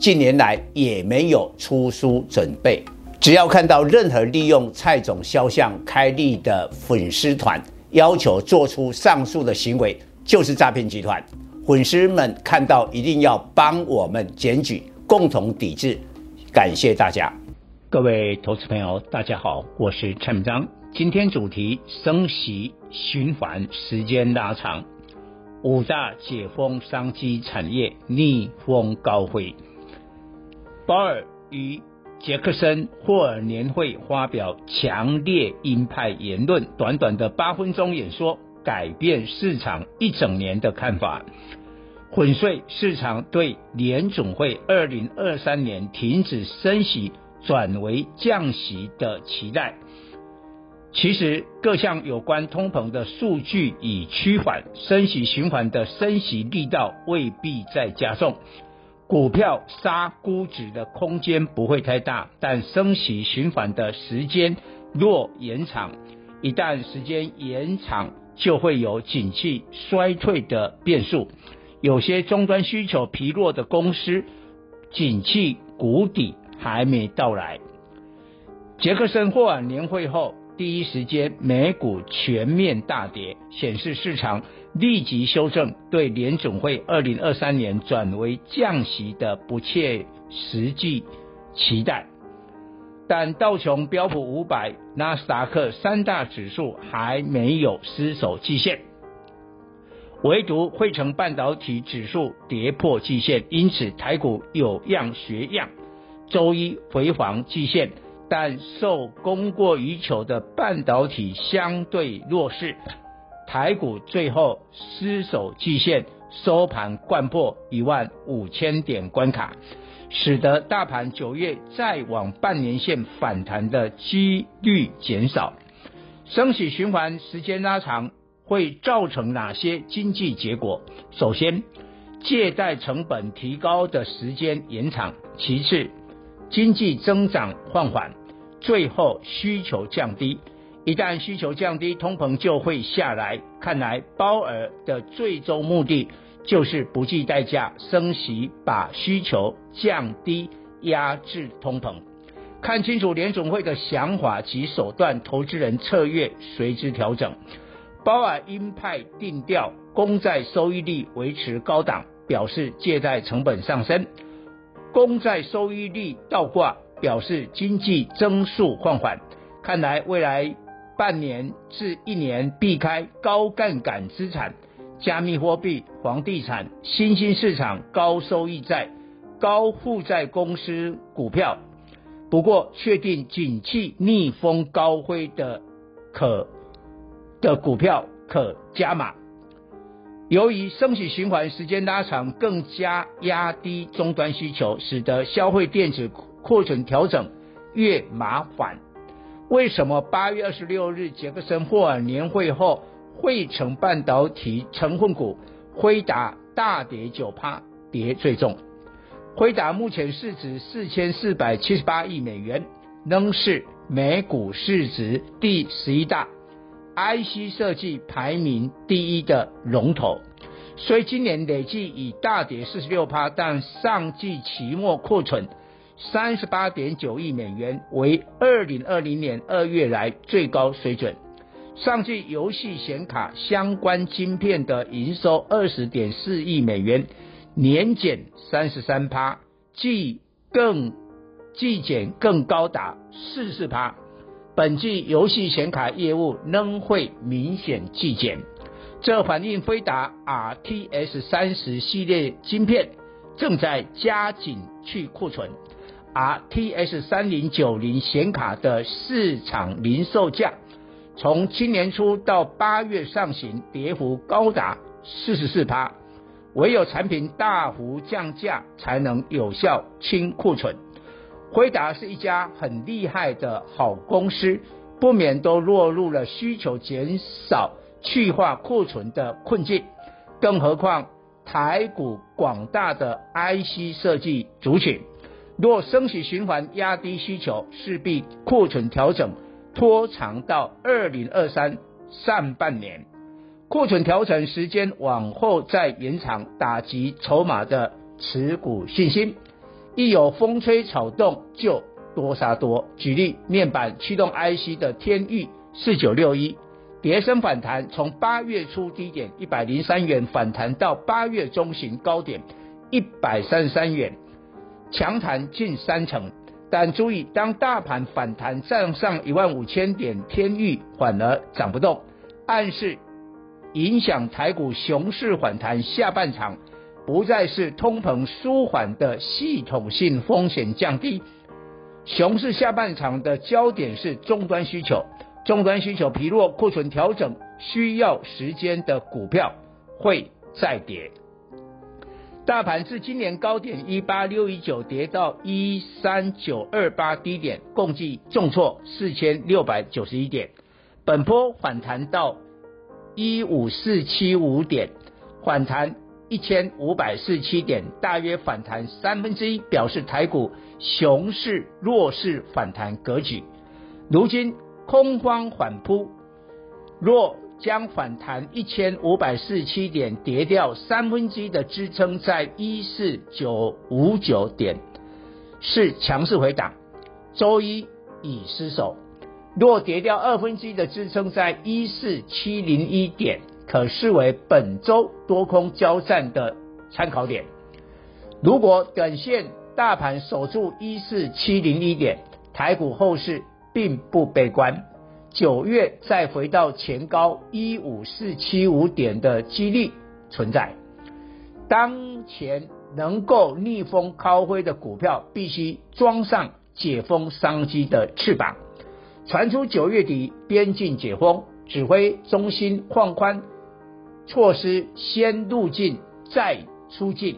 近年来也没有出书准备。只要看到任何利用蔡总肖像开立的粉丝团，要求做出上述的行为，就是诈骗集团。粉丝们看到一定要帮我们检举，共同抵制。感谢大家。各位投资朋友，大家好，我是蔡明彰。今天主题：升息循环时间拉长，五大解封商机产业逆风高飞。鲍尔与杰克森霍尔年会发表强烈鹰派言论，短短的八分钟演说，改变市场一整年的看法，粉碎市场对联总会二零二三年停止升息。转为降息的期待，其实各项有关通膨的数据已趋缓，升息循环的升息力道未必再加重，股票杀估值的空间不会太大，但升息循环的时间若延长，一旦时间延长，就会有景气衰退的变数，有些终端需求疲弱的公司，景气谷底。还没到来。杰克森霍尔年会后，第一时间美股全面大跌，显示市场立即修正对联总会二零二三年转为降息的不切实际期待。但道琼标普五百、纳斯达克三大指数还没有失守季线，唯独费城半导体指数跌破季线，因此台股有样学样。周一回防季线，但受供过于求的半导体相对弱势，台股最后失守季线，收盘掼破一万五千点关卡，使得大盘九月再往半年线反弹的几率减少。升息循环时间拉长会造成哪些经济结果？首先，借贷成本提高的时间延长；其次，经济增长放缓，最后需求降低。一旦需求降低，通膨就会下来。看来鲍尔的最终目的就是不计代价升息，把需求降低，压制通膨。看清楚联总会的想法及手段，投资人策略随之调整。鲍尔鹰派定调，公债收益率维持高档，表示借贷成本上升。公债收益率倒挂，表示经济增速放缓。看来未来半年至一年避开高杠杆资产、加密货币、房地产、新兴市场、高收益债、高负债公司股票。不过，确定景气逆风高飞的可的股票可加码。由于升息循环时间拉长，更加压低终端需求，使得消费电子库存调整越麻烦。为什么八月二十六日杰克森霍尔年会后，费城半导体成分股辉达大跌九趴，跌最重？辉达目前市值四千四百七十八亿美元，仍是美股市值第十一大。IC 设计排名第一的龙头，虽今年累计已大跌四十六趴，但上季期末库存三十八点九亿美元，为二零二零年二月来最高水准。上季游戏显卡相关晶片的营收二十点四亿美元，年减三十三趴，季更季减更高达四十趴。本季游戏显卡业务仍会明显季减，这反映飞达 RTX 三十系列晶片正在加紧去库存，RTX 三零九零显卡的市场零售价从今年初到八月上旬跌幅高达四十四趴，唯有产品大幅降价，才能有效清库存。辉达是一家很厉害的好公司，不免都落入了需求减少、去化库存的困境。更何况台股广大的 IC 设计族群，若升息循环压低需求，势必库存调整拖长到二零二三上半年。库存调整时间往后再延长，打击筹码的持股信心。一有风吹草动就多杀多。举例，面板驱动 IC 的天钰四九六一。跌升反弹，从八月初低点一百零三元反弹到八月中旬高点一百三十三元，强弹近三成。但注意，当大盘反弹站上一万五千点，天域反而涨不动，暗示影响台股熊市反弹下半场不再是通膨舒缓的系统性风险降低，熊市下半场的焦点是终端需求。终端需求疲弱，库存调整需要时间的股票会再跌。大盘自今年高点一八六一九跌到一三九二八低点，共计重挫四千六百九十一点。本波反弹到一五四七五点，反弹一千五百四十七点，大约反弹三分之一，表示台股熊市弱势反弹格局。如今。空方反扑，若将反弹一千五百四十七点跌掉三分之一的支撑在一四九五九点，是强势回档，周一已失守。若跌掉二分之一的支撑在一四七零一点，可视为本周多空交战的参考点。如果短线大盘守住一四七零一点，台股后市。并不悲观，九月再回到前高一五四七五点的几率存在。当前能够逆风高飞的股票，必须装上解封商机的翅膀。传出九月底边境解封，指挥中心放宽措施，先入境再出境。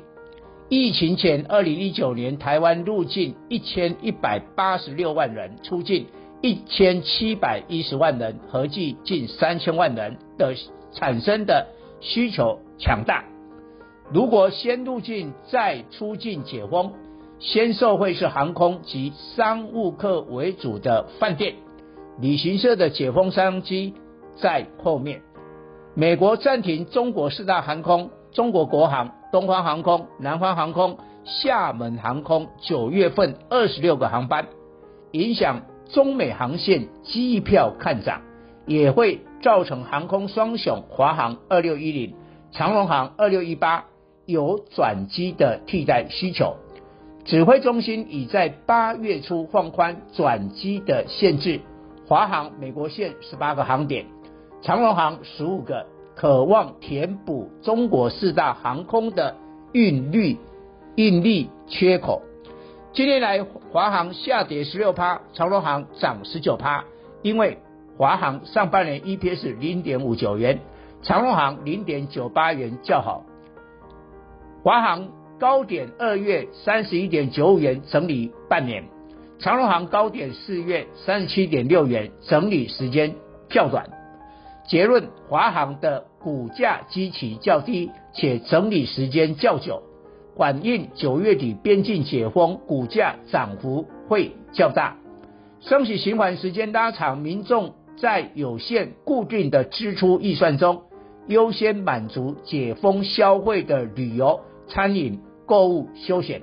疫情前，二零一九年台湾入境一千一百八十六万人，出境。一千七百一十万人，合计近三千万人的产生的需求强大。如果先入境再出境解封，先受惠是航空及商务客为主的饭店、旅行社的解封商机在后面。美国暂停中国四大航空：中国国航、东方航空、南方航空、厦门航空，九月份二十六个航班，影响。中美航线机票看涨，也会造成航空双雄华航二六一零、长荣航二六一八有转机的替代需求。指挥中心已在八月初放宽转机的限制，华航美国线十八个航点，长荣航十五个，渴望填补中国四大航空的运力运力缺口。今年来，华航下跌十六趴，长荣航涨十九趴。因为华航上半年 EPS 零点五九元，长荣航零点九八元较好。华航高点二月三十一点九五元，整理半年；长荣航高点四月三十七点六元，整理时间较短。结论：华航的股价基期较低，且整理时间较久。反映九月底边境解封，股价涨幅会较大。升息循环时间拉长，民众在有限固定的支出预算中，优先满足解封消费的旅游、餐饮、购物、休闲。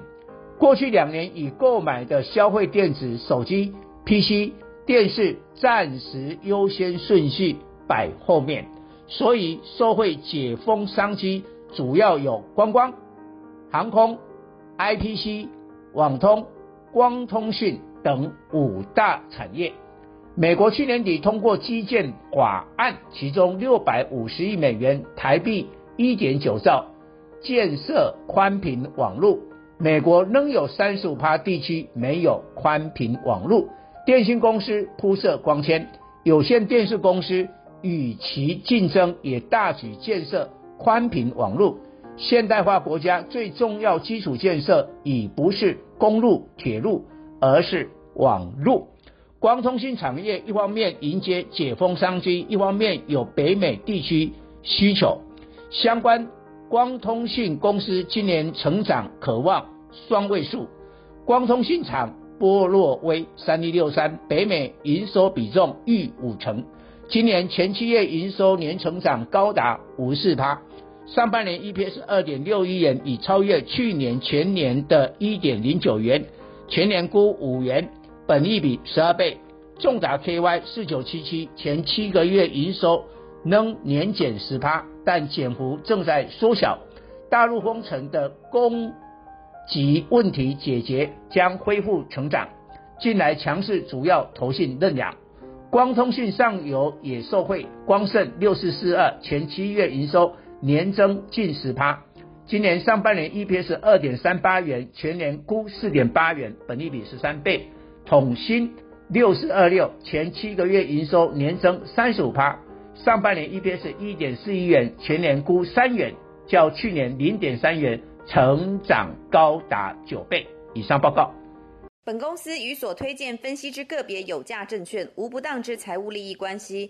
过去两年已购买的消费电子、手机、PC、电视，暂时优先顺序摆后面。所以社会解封商机，主要有观光。航空、IPC、网通、光通讯等五大产业。美国去年底通过基建法案，其中六百五十亿美元（台币一点九兆）建设宽频网络。美国仍有三十五趴地区没有宽频网络。电信公司铺设光纤，有线电视公司与其竞争，也大举建设宽频网络。现代化国家最重要基础建设已不是公路、铁路，而是网路。光通信产业一方面迎接解封商机，一方面有北美地区需求。相关光通信公司今年成长可望双位数。光通信厂波洛威三一六三北美营收比重逾五成，今年前七月营收年成长高达五十四趴。上半年 EPS 二点六一元，已超越去年全年的一点零九元，全年估五元。本益比十二倍，重达 KY 四九七七前七个月营收仍年减十趴，但减幅正在缩小。大陆封城的供给问题解决，将恢复成长。近来强势主要投信认养，光通讯上游也受惠。光胜六四四二前七月营收年增近十趴，今年上半年 EPS 二点三八元，全年估四点八元，本益比十三倍。统新六四二六前七个月营收年增三十五趴，上半年 EPS 一点四一元，全年估三元，较去年零点三元成长高达九倍。以上报告。本公司与所推荐分析之个别有价证券无不当之财务利益关系。